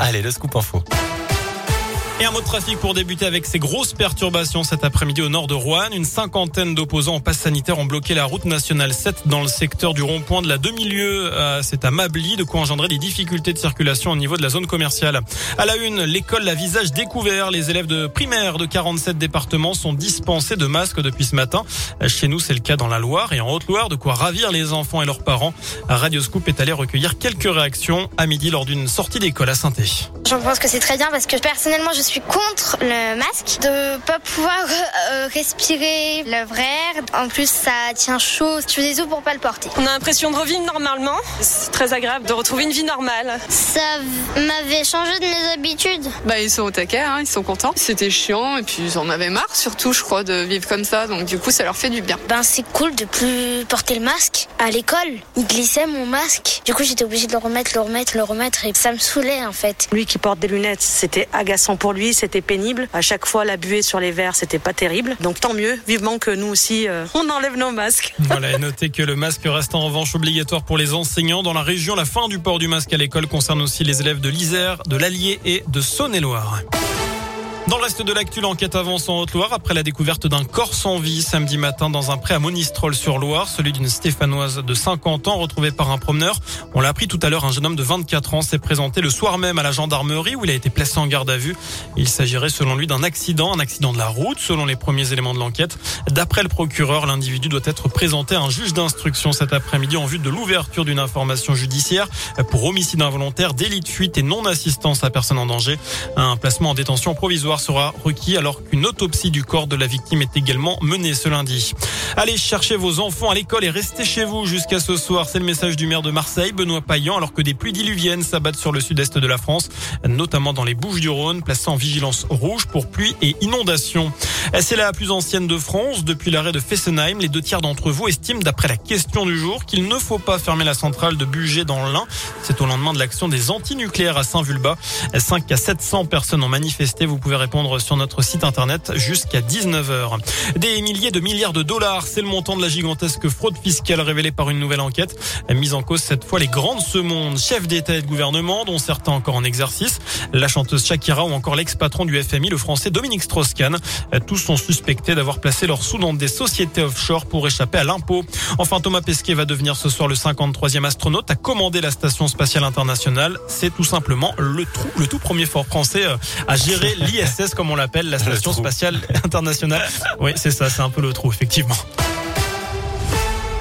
Allez, le scoop info. Et un mot de trafic pour débuter avec ces grosses perturbations cet après-midi au nord de Rouen. Une cinquantaine d'opposants en passe sanitaire ont bloqué la route nationale 7 dans le secteur du rond-point de la demi-lieu. Euh, c'est à Mably, de quoi engendrer des difficultés de circulation au niveau de la zone commerciale. À la une, l'école à visage découvert. Les élèves de primaire de 47 départements sont dispensés de masques depuis ce matin. Chez nous, c'est le cas dans la Loire et en Haute-Loire, de quoi ravir les enfants et leurs parents. Radio Scoop est allé recueillir quelques réactions à midi lors d'une sortie d'école à saint Je pense que c'est très bien parce que personnellement, je contre le masque, de pas pouvoir euh, respirer le vrai air. En plus, ça tient chaud. Tu fais des os pour pas le porter. On a l'impression de revivre normalement. C'est très agréable de retrouver une vie normale. Ça m'avait changé de mes habitudes. Bah, ils sont au taquet, hein, ils sont contents. C'était chiant et puis ils en avaient marre, surtout, je crois, de vivre comme ça. Donc, du coup, ça leur fait du bien. Ben, c'est cool de plus porter le masque. À l'école, il glissait mon masque. Du coup, j'étais obligée de le remettre, le remettre, le remettre et ça me saoulait en fait. Lui qui porte des lunettes, c'était agaçant pour lui c'était pénible. À chaque fois, la buée sur les verres, c'était pas terrible. Donc tant mieux, vivement que nous aussi, euh, on enlève nos masques. Voilà, et notez que le masque reste en revanche obligatoire pour les enseignants. Dans la région, la fin du port du masque à l'école concerne aussi les élèves de l'Isère, de l'Allier et de Saône-et-Loire. Dans le reste de l'actu, l'enquête avance en Haute-Loire après la découverte d'un corps sans vie samedi matin dans un pré à Monistrol-sur-Loire, celui d'une Stéphanoise de 50 ans retrouvée par un promeneur. On l'a appris tout à l'heure, un jeune homme de 24 ans s'est présenté le soir même à la gendarmerie où il a été placé en garde à vue. Il s'agirait selon lui d'un accident, un accident de la route selon les premiers éléments de l'enquête. D'après le procureur, l'individu doit être présenté à un juge d'instruction cet après-midi en vue de l'ouverture d'une information judiciaire pour homicide involontaire, délit de fuite et non-assistance à personne en danger. Un placement en détention provisoire sera requis alors qu'une autopsie du corps de la victime est également menée ce lundi. Allez chercher vos enfants à l'école et restez chez vous jusqu'à ce soir. C'est le message du maire de Marseille, Benoît Payan, alors que des pluies diluviennes s'abattent sur le sud-est de la France, notamment dans les Bouches du Rhône, placés en vigilance rouge pour pluie et inondations. C'est la plus ancienne de France. Depuis l'arrêt de Fessenheim, les deux tiers d'entre vous estiment, d'après la question du jour, qu'il ne faut pas fermer la centrale de Bugey dans l'Ain. C'est au lendemain de l'action des antinucléaires à Saint-Vulbas. 5 à 700 personnes ont manifesté. Vous pouvez répondre sur notre site internet jusqu'à 19h. Des milliers de milliards de dollars, c'est le montant de la gigantesque fraude fiscale révélée par une nouvelle enquête. Mise en cause cette fois les grandes ce monde, chefs d'État et de gouvernement, dont certains encore en exercice, la chanteuse Shakira ou encore l'ex-patron du FMI, le français Dominique Strauss-Kahn. Tous sont suspectés d'avoir placé leurs sous dans des sociétés offshore pour échapper à l'impôt. Enfin, Thomas Pesquet va devenir ce soir le 53e astronaute à commander la station spatiale internationale. C'est tout simplement le, le tout premier fort français euh, à gérer l'ISS comme on l'appelle, la Station Spatiale Internationale. Oui, c'est ça, c'est un peu le trou, effectivement.